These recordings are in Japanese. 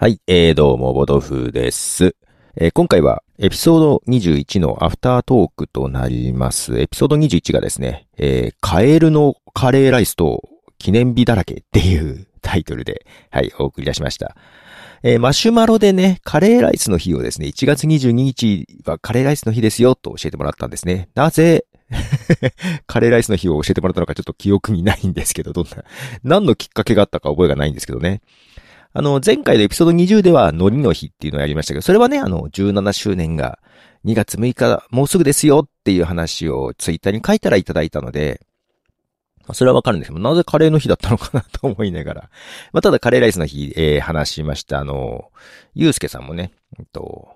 はい、えー、どうも、ボドフです。えー今回はエピソード21のアフタートークとなります。エピソード21がですね、えーカエルのカレーライスと記念日だらけっていうタイトルで、はい、お送り出しました。えーマシュマロでね、カレーライスの日をですね、1月22日はカレーライスの日ですよと教えてもらったんですね。なぜ、カレーライスの日を教えてもらったのかちょっと記憶にないんですけど、どんな、何のきっかけがあったか覚えがないんですけどね。あの、前回のエピソード20では、海苔の日っていうのをやりましたけど、それはね、あの、17周年が2月6日、もうすぐですよっていう話をツイッターに書いたらいただいたので、それはわかるんですけど、なぜカレーの日だったのかなと思いながら。まあ、ただカレーライスの日、えー話しました。あの、ゆうすけさんもね、うんと、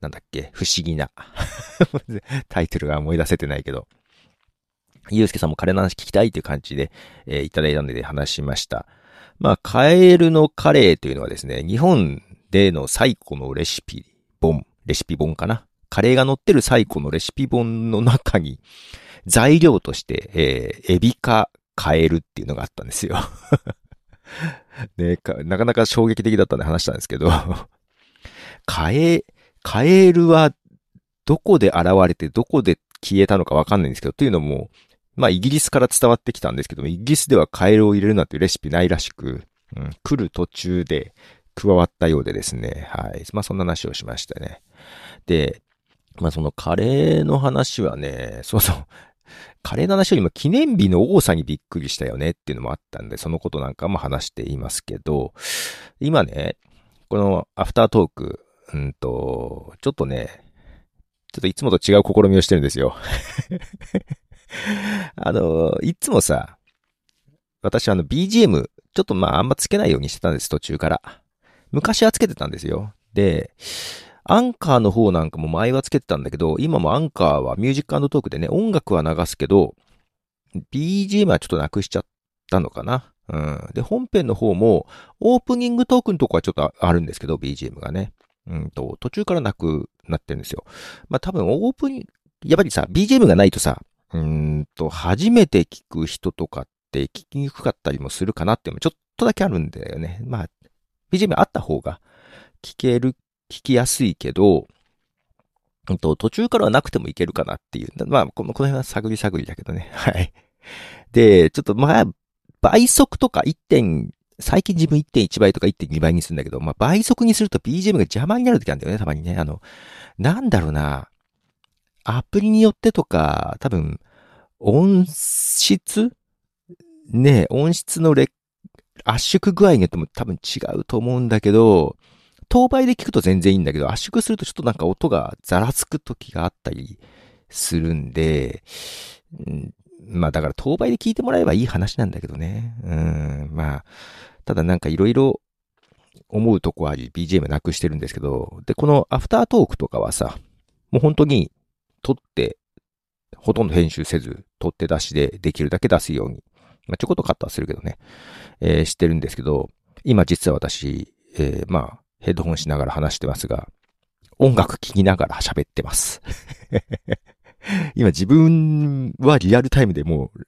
なんだっけ、不思議な。タイトルが思い出せてないけど。ゆうすけさんもカレーの話聞きたいっていう感じで、えーいただいたので話しました。まあ、カエルのカレーというのはですね、日本での最古のレシピ本、レシピ本かな？カレーが載ってる最古のレシピ本の中に、材料として、えーエビかカエルっていうのがあったんですよ。ねなかなか衝撃的だったんで話したんですけど、カエ、カエルはどこで現れてどこで消えたのかわかんないんですけど、というのも、まあ、イギリスから伝わってきたんですけども、イギリスではカエルを入れるなんていうレシピないらしく、うん、来る途中で加わったようでですね、はい。まあ、そんな話をしましたね。で、まあ、そのカレーの話はね、そうそう、カレーの話よりも記念日の多さにびっくりしたよねっていうのもあったんで、そのことなんかも話していますけど、今ね、このアフタートーク、うんと、ちょっとね、ちょっといつもと違う試みをしてるんですよ。あの、いつもさ、私あの BGM、ちょっとまああんまつけないようにしてたんです、途中から。昔はつけてたんですよ。で、アンカーの方なんかも前はつけてたんだけど、今もアンカーはミュージックトークでね、音楽は流すけど、BGM はちょっとなくしちゃったのかな。うん。で、本編の方も、オープニングトークのとこはちょっとあるんですけど、BGM がね。うんと、途中からなくなってるんですよ。まあ多分オープニング、やっぱりさ、BGM がないとさ、うんと、初めて聞く人とかって聞きにくかったりもするかなっていうのもちょっとだけあるんだよね。まあ、BGM あった方が聞ける、聞きやすいけど、うんと、途中からはなくてもいけるかなっていう。まあ、この、この辺は探り探りだけどね。はい。で、ちょっとまあ、倍速とか1点、最近自分1.1倍とか1.2倍にするんだけど、まあ倍速にすると BGM が邪魔になる時あるんだよね、たまにね。あの、なんだろうな。アプリによってとか、多分、音質？ね音質の圧縮具合によっても多分違うと思うんだけど、当倍で聞くと全然いいんだけど、圧縮するとちょっとなんか音がざらつく時があったりするんで、んまあだから当倍で聞いてもらえばいい話なんだけどね。うん、まあ、ただなんかいろいろ思うとこあり、BGM なくしてるんですけど、で、このアフタートークとかはさ、もう本当に撮って、ほとんど編集せず、撮って出しでできるだけ出すように、まあちょこっとカットはするけどね、えーしてるんですけど、今実は私、えーまあ、ヘッドホンしながら話してますが、音楽聴きながら喋ってます。今自分はリアルタイムでもう、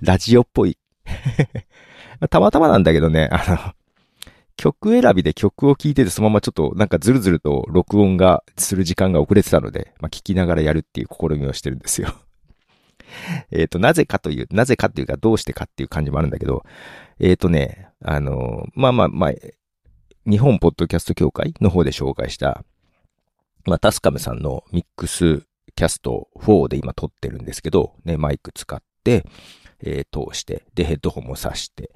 ラジオっぽい。たまたまなんだけどね、あの、曲選びで曲を聴いててそのままちょっとなんかズルズルと録音がする時間が遅れてたので、まあ、聞きながらやるっていう試みをしてるんですよ。えっと、なぜかという、なぜかっていうかどうしてかっていう感じもあるんだけど、えっ、とね、あの、まあまあまあ、日本ポッドキャスト協会の方で紹介した、まあ、タスカムさんのミックスキャスト4で今撮ってるんですけど、ね、マイク使って、えー通して、で、ヘッドホンも挿して。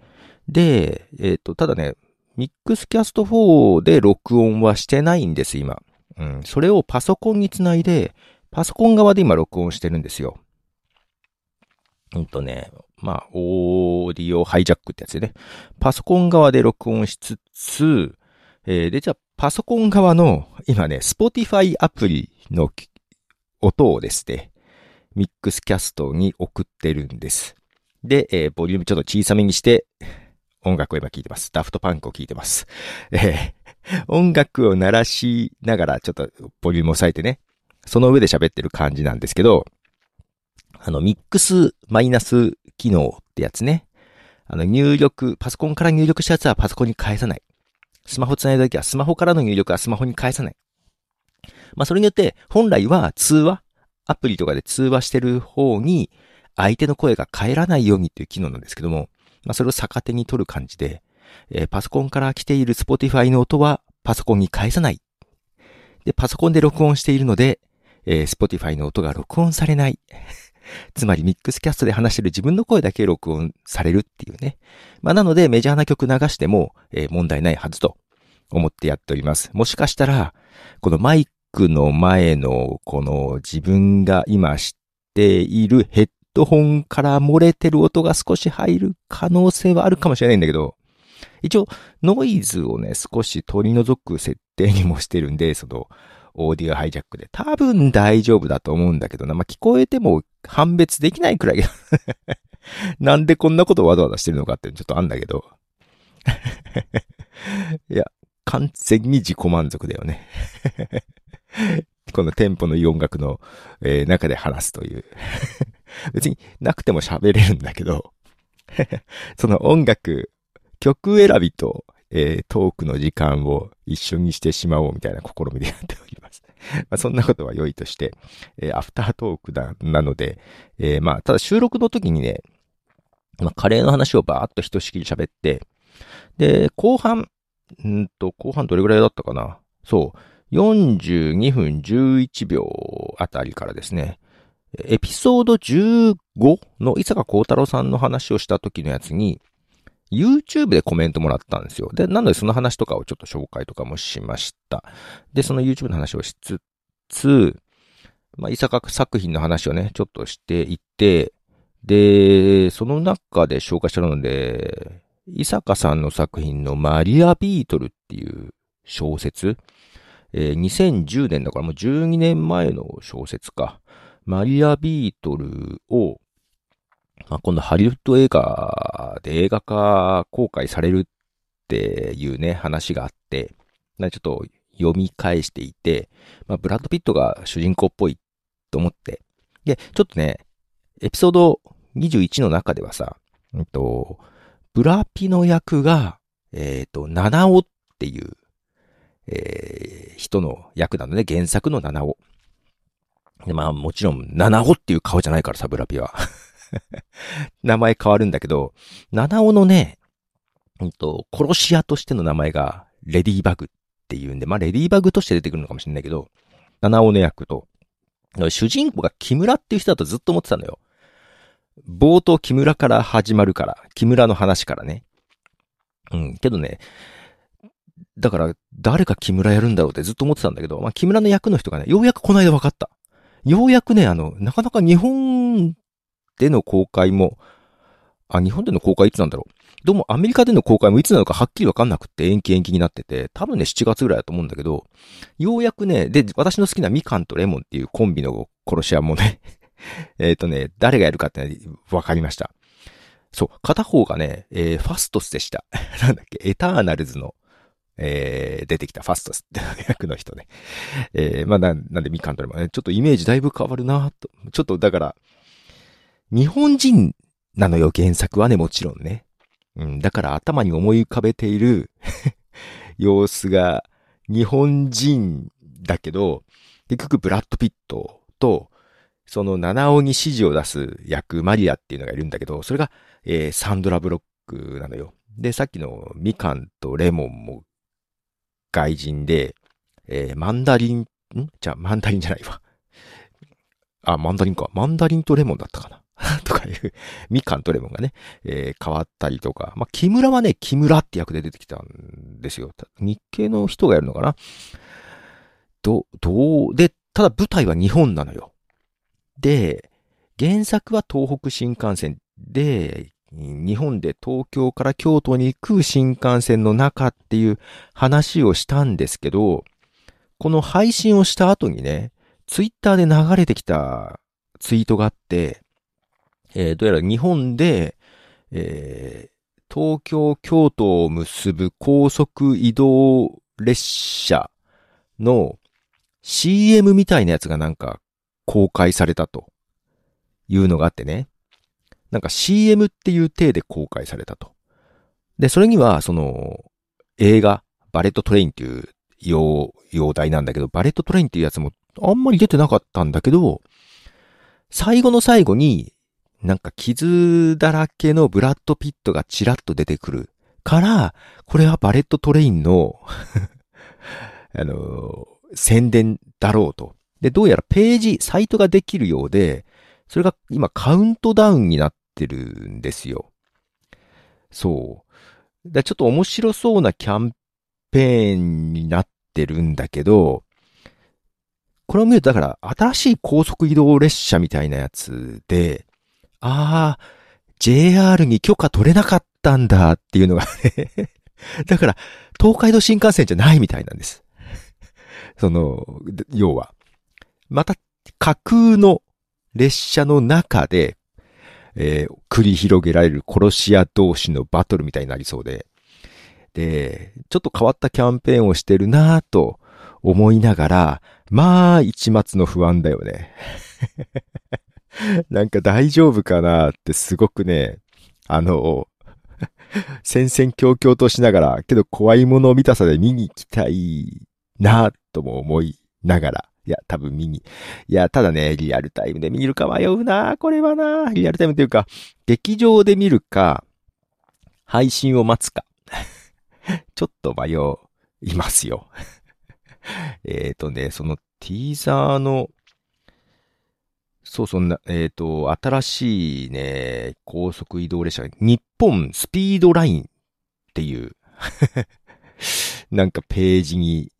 で、えっ、と、ただね、ミックスキャスト4で録音はしてないんです、今。うん。それをパソコンにつないで、パソコン側で今録音してるんですよ。うんとね、まあ、オーディオハイジャックってやつでね。パソコン側で録音しつつ、えーで、じゃあ、パソコン側の、今ね、Spotify アプリの音をですね、ミックスキャストに送ってるんです。で、えーボリュームちょっと小さめにして、音楽を今聴いてます。ダフトパンクを聴いてます。えー音楽を鳴らしながら、ちょっとボリュームを抑えてね、その上で喋ってる感じなんですけど、あの、ミックスマイナス機能ってやつね。あの、入力、パソコンから入力したやつはパソコンに返さない。スマホ繋いだ時はスマホからの入力はスマホに返さない。まあそれによって、本来は通話、アプリとかで通話してる方に、相手の声が返らないようにっていう機能なんですけども、まあそれを逆手に取る感じで、えー、パソコンから来ている Spotify の音はパソコンに返さない。で、パソコンで録音しているので、えー、Spotify の音が録音されない。つまりミックスキャストで話してる自分の声だけ録音されるっていうね。まあなのでメジャーな曲流しても、えー、問題ないはずと思ってやっております。もしかしたら、このマイクの前のこの自分が今知っているヘッドホンから漏れてる音が少し入る可能性はあるかもしれないんだけど、一応ノイズをね、少し取り除く設定にもしてるんで、その、オーディオハイジャックで。多分大丈夫だと思うんだけどな。まあ、聞こえても判別できないくらい なんでこんなことわざわざしてるのかってちょっとあんだけど。いや、完全に自己満足だよね このテンポのいい音楽の、えー、中で話すという別になくても喋れるんだけど その音楽、曲選びと、えー、トークの時間を一緒にしてしまおうみたいな試みでやっております。まあ、そんなことは良いとして、えー、アフタートークだ、なので、えー、まあ、ただ収録の時にね、まあ、カレーの話をバーっとひとしきり喋って、で、後半、んと、後半どれぐらいだったかな？そう、42分11秒あたりからですね、エピソード15の伊坂幸太郎さんの話をした時のやつに、YouTube でコメントもらったんですよ。で、なのでその話とかをちょっと紹介とかもしました。で、その YouTube の話をしつつ、まあ、伊坂作品の話をね、ちょっとしていて、で、その中で紹介したので、伊坂さんの作品のマリアビートルっていう小説、えー、2010年だからもう12年前の小説か。マリアビートルを、まあ、今度ハリウッド映画で映画化公開されるっていうね、話があって、ちょっと読み返していて、まあ、ブラッド・ピットが主人公っぽいと思って、で、ちょっとね、エピソード21の中ではさ、うんと、ブラピの役が、えっ、ー、と、七尾っていう、えー、人の役なのね、原作の七尾。で、まあもちろん、七尾っていう顔じゃないからさ、ブラピは。名前変わるんだけど、七尾のね、うんと、殺し屋としての名前が、レディーバグっていうんで、まあレディーバグとして出てくるのかもしれないけど、七尾の役と、主人公が木村っていう人だとずっと思ってたのよ。冒頭木村から始まるから、木村の話からね。うん、けどね、だから、誰か木村やるんだろうってずっと思ってたんだけど、まあ、木村の役の人がね、ようやくこの間分かった。ようやくね、あの、なかなか日本での公開も、あ、日本での公開いつなんだろう。どうもアメリカでの公開もいつなのかはっきりわかんなくって延期延期になってて、多分ね、7月ぐらいだと思うんだけど、ようやくね、で、私の好きなみかんとレモンっていうコンビの殺し屋もね えっとね、誰がやるかってわかりました。そう、片方がね、えー、ファストスでした。なんだっけ、エターナルズのえー、出てきたファストスって役の人ね。えー、まあな、なんでみかんとれもね、ちょっとイメージだいぶ変わるなと。ちょっとだから、日本人なのよ、原作はね、もちろんね。うん、だから頭に思い浮かべている 様子が日本人だけど、結局ブラッド・ピットと、その七尾に指示を出す役、マリアっていうのがいるんだけど、それが、えー、サンドラ・ブロックなのよ。で、さっきのみかんとレモンも外人で、えー、マンダリン、ん？じゃあ、マンダリンじゃないわ。あ、マンダリンか。マンダリンとレモンだったかな。とかいう、みかんとレモンがね、えー、変わったりとか。まあ、木村はね、木村って役で出てきたんですよ。日系の人がやるのかなど、どう、で、ただ舞台は日本なのよ。で、原作は東北新幹線で、日本で東京から京都に行く新幹線の中っていう話をしたんですけど、この配信をした後にね、ツイッターで流れてきたツイートがあって、えー、どうやら日本で、えー、東京、京都を結ぶ高速移動列車の CM みたいなやつがなんか公開されたというのがあってね。なんか CM っていう体で公開されたと。で、それには、その、映画バレットトレインっていう洋、洋題なんだけど、バレットトレインっていうやつもあんまり出てなかったんだけど、最後の最後に、なんか傷だらけのブラッドピットがチラッと出てくるから、これはバレットトレインの あの宣伝だろうと。で、どうやらページ、サイトができるようで、それが今カウントダウンになってるんですよ。そう。だちょっと面白そうなキャンペーンになってるんだけど、これを見るとだから新しい高速移動列車みたいなやつで、ああ、JR に許可取れなかったんだっていうのがね だから東海道新幹線じゃないみたいなんです。その、要は。また架空の列車の中で、えー、繰り広げられる殺し屋同士のバトルみたいになりそうで、で、ちょっと変わったキャンペーンをしてるなぁと思いながら、まあ、一末の不安だよね。なんか大丈夫かなってすごくね、あの、戦々恐々としながら、けど怖いものを見たさで見に行きたいなぁとも思いながら、いや、多分見に。いや、ただね、リアルタイムで見るか迷うなこれはなリアルタイムっていうか、劇場で見るか、配信を待つか。ちょっと迷いますよ。えっとね、そのティーザーの、そうそんな、えっ、ー、と、新しいね、高速移動列車、日本スピードラインっていう なんかページに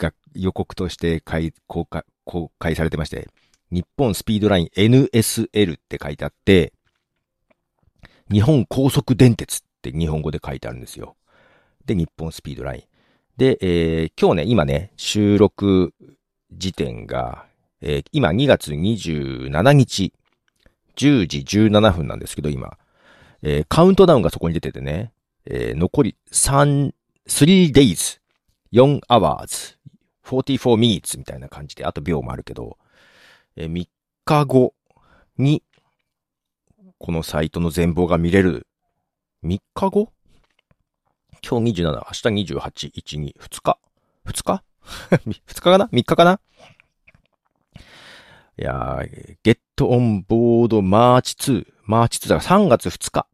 が予告として公開、公開されてまして、日本スピードライン NSL って書いてあって、日本高速電鉄って日本語で書いてあるんですよ。で、日本スピードライン。で、えー、今日ね、今ね、収録時点が、えー、今2月27日、10時17分なんですけど、今、えー、カウントダウンがそこに出ててね、えー、残り3、3 days、4 hours、44 minutes みたいな感じで、あと秒もあるけど、えー、3日後に、このサイトの全貌が見れる。3日後？今日27、明日28、1、2、2日 ?2 日 ?2 日かな ?3 日かな？いやー、 Get on board March 2、March 2だから3月2日。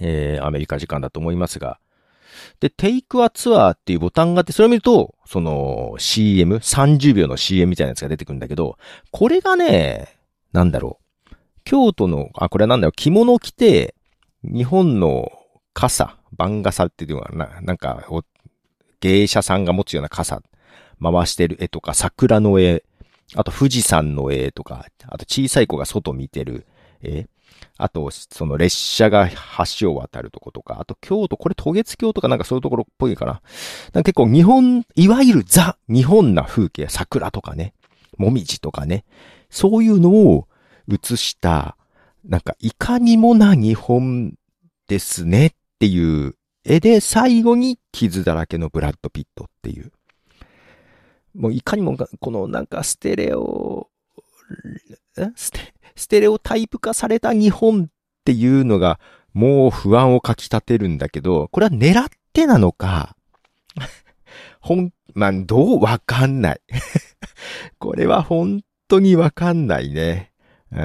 えー、アメリカ時間だと思いますが、で、Take a Tour っていうボタンがあって、それを見ると、その CM、30秒の CM みたいなやつが出てくるんだけど、これがね、なんだろう。京都の、あ、これはなんだよ、着物を着て、日本の傘、番傘っていうのはな、なんか、芸者さんが持つような傘、回してる絵とか、桜の絵、あと富士山の絵とか、あと小さい子が外見てる絵、あと、その列車が橋を渡るとことか、あと京都、これ渡月橋とかなんかそういうところっぽいかな。な結構日本、いわゆるザ、日本な風景、桜とかね、もみじとかね、そういうのを映した、なんかいかにもな日本ですねっていう絵で最後に傷だらけのブラッド・ピットっていう。もういかにもこのなんかステレオ、ステステレオタイプ化された日本っていうのが、もう不安をかき立てるんだけど、これは狙ってなのか、ほん、まあ、どうわかんない。これは本当にわかんないね。うん。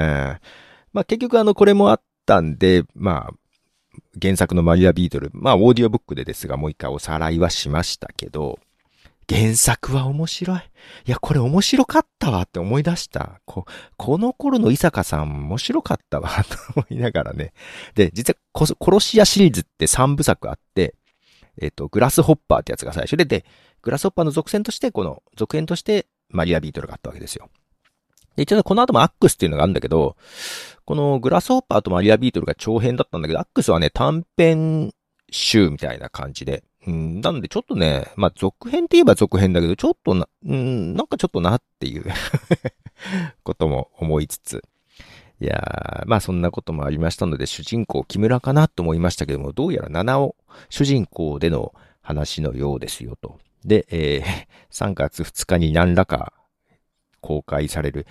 まあ、結局あの、これもあったんで、まあ、原作のマリアビートル、まあ、オーディオブックでですが、もう一回おさらいはしましたけど、原作は面白い。いや、これ面白かったわって思い出した。ここの頃の伊坂さん面白かったわと思いながらね。で、実は殺し屋シリーズって3部作あって、えっ、と、グラスホッパーってやつが最初で、で、グラスホッパーの続編として、この続編としてマリアビートルがあったわけですよ。で、一応この後もアックスっていうのがあるんだけど、このグラスホッパーとマリアビートルが長編だったんだけど、アックスはね、短編集みたいな感じで、うん、なんでちょっとね、まあ、続編って言えば続編だけど、ちょっとな、うん、なんかちょっとなっていう ことも思いつつ。いやー、まあそんなこともありましたので、主人公木村かなと思いましたけども、どうやら七尾主人公での話のようですよと。で、えー、3月2日に何らか公開される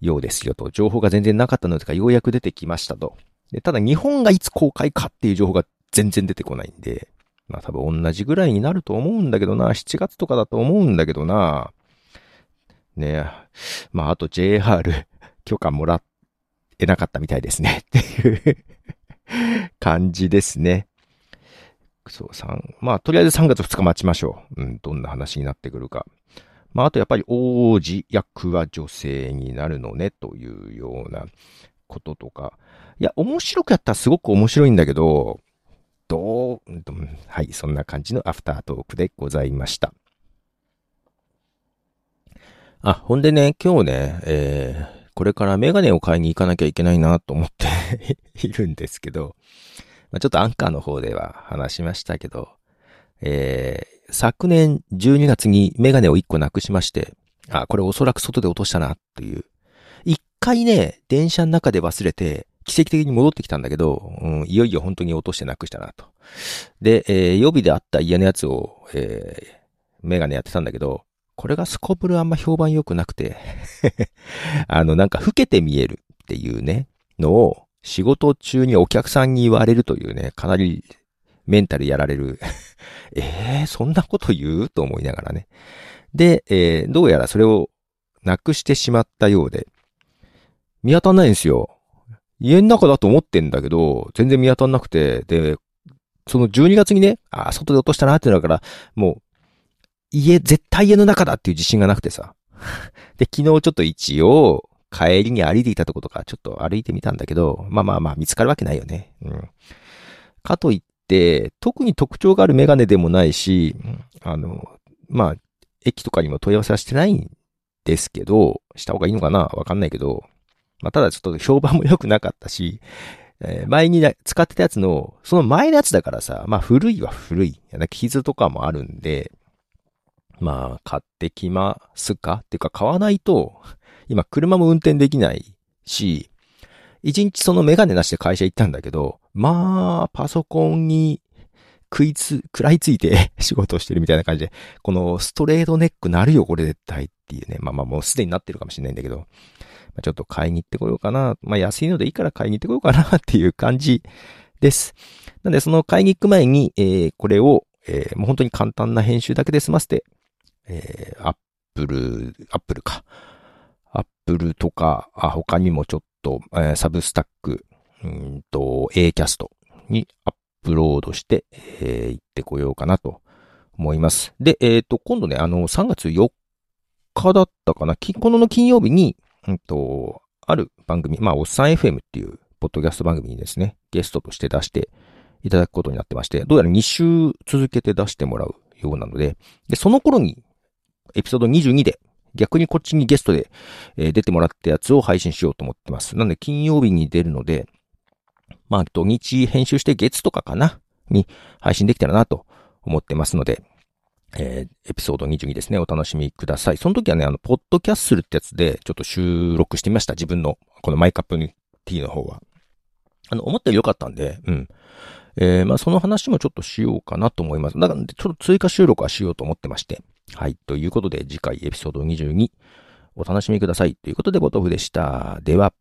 ようですよと。情報が全然なかったのですが、ようやく出てきましたと。でただ日本がいつ公開かっていう情報が全然出てこないんで、まあ多分同じぐらいになると思うんだけどな。7月とかだと思うんだけどな。ねえ。まああと JR 許可もらえなかったみたいですね。っていう感じですね。そう、3、まあとりあえず3月2日待ちましょう。うん、どんな話になってくるか。まああとやっぱり王子役は女性になるのねというようなこととか。いや、面白くやったらすごく面白いんだけど、どう、はい、そんな感じのアフタートークでございました。あ、ほんでね、今日ね、えー、これからメガネを買いに行かなきゃいけないなと思って いるんですけど、まあ、ちょっとアンカーの方では話しましたけど、えー、昨年12月にメガネを1個なくしまして、あ、これおそらく外で落としたなっていう。一回ね、電車の中で忘れて、奇跡的に戻ってきたんだけど、うん、いよいよ本当に落としてなくしたなと。で、えー、予備であった家のやつを、えー、メガネやってたんだけど、これがスコープルあんま評判良くなくて あの、なんか老けて見えるっていうね、のを仕事中にお客さんに言われるというね、かなりメンタルやられるえ えー、そんなこと言う？と思いながらね。で、えー、どうやらそれをなくしてしまったようで、見当たんないんですよ。家の中だと思ってんだけど、全然見当たんなくて、で、その12月にね、あ、外で落としたなってなるから、もう、家、絶対家の中だっていう自信がなくてさ。で、昨日ちょっと一応、帰りに歩いていたとことか、ちょっと歩いてみたんだけど、まあまあまあ、見つかるわけないよね。うん。かといって、特に特徴があるメガネでもないし、あの、まあ、駅とかにも問い合わせはしてないんですけど、した方がいいのかな？わかんないけど、まあ、ただちょっと評判も良くなかったし、えー、前に使ってたやつの、その前のやつだからさ、まあ古いは古い。傷とかもあるんで、まあ買ってきますか？っていうか買わないと、今車も運転できないし、一日そのメガネなしで会社行ったんだけど、まあ、パソコンに食いつ、食らいついて 仕事をしてるみたいな感じで、このストレートネックなるよ、これ絶対っていうね。まあまあもうすでになってるかもしれないんだけど、まあ、ちょっと買いに行ってこようかな。まあ安いのでいいから買いに行ってこようかなっていう感じです。なんでその買いに行く前に、えー、これを、えー、もう本当に簡単な編集だけで済ませて、えー、アップル、アップルか。アップルとか、あ、他にもちょっと、えー、サブスタック、うんと、A キャストにアップロードして、えー、行ってこようかなと思います。で、えっ、ー、と、今度ね、あの、3月4日だったかな、この金曜日に、うんと、ある番組、まあ、おっさん FM っていう、ポッドキャスト番組にですね、ゲストとして出していただくことになってまして、どうやら2週続けて出してもらうようなので、で、その頃に、エピソード22で、逆にこっちにゲストで、え、出てもらったやつを配信しようと思ってます。なんで、金曜日に出るので、まあ、土日編集して月とかかなに配信できたらなと思ってますので、えー、エピソード22ですね、お楽しみください。その時はね、あの、ポッドキャッスルってやつで、ちょっと収録してみました。自分の、このマイカップティーの方は。あの、思ったより良かったんで、うん。えー、まあ、その話もちょっとしようかなと思います。だから、ちょっと追加収録はしようと思ってまして。はい。ということで、次回エピソード22、お楽しみください。ということで、ボトフでした。では。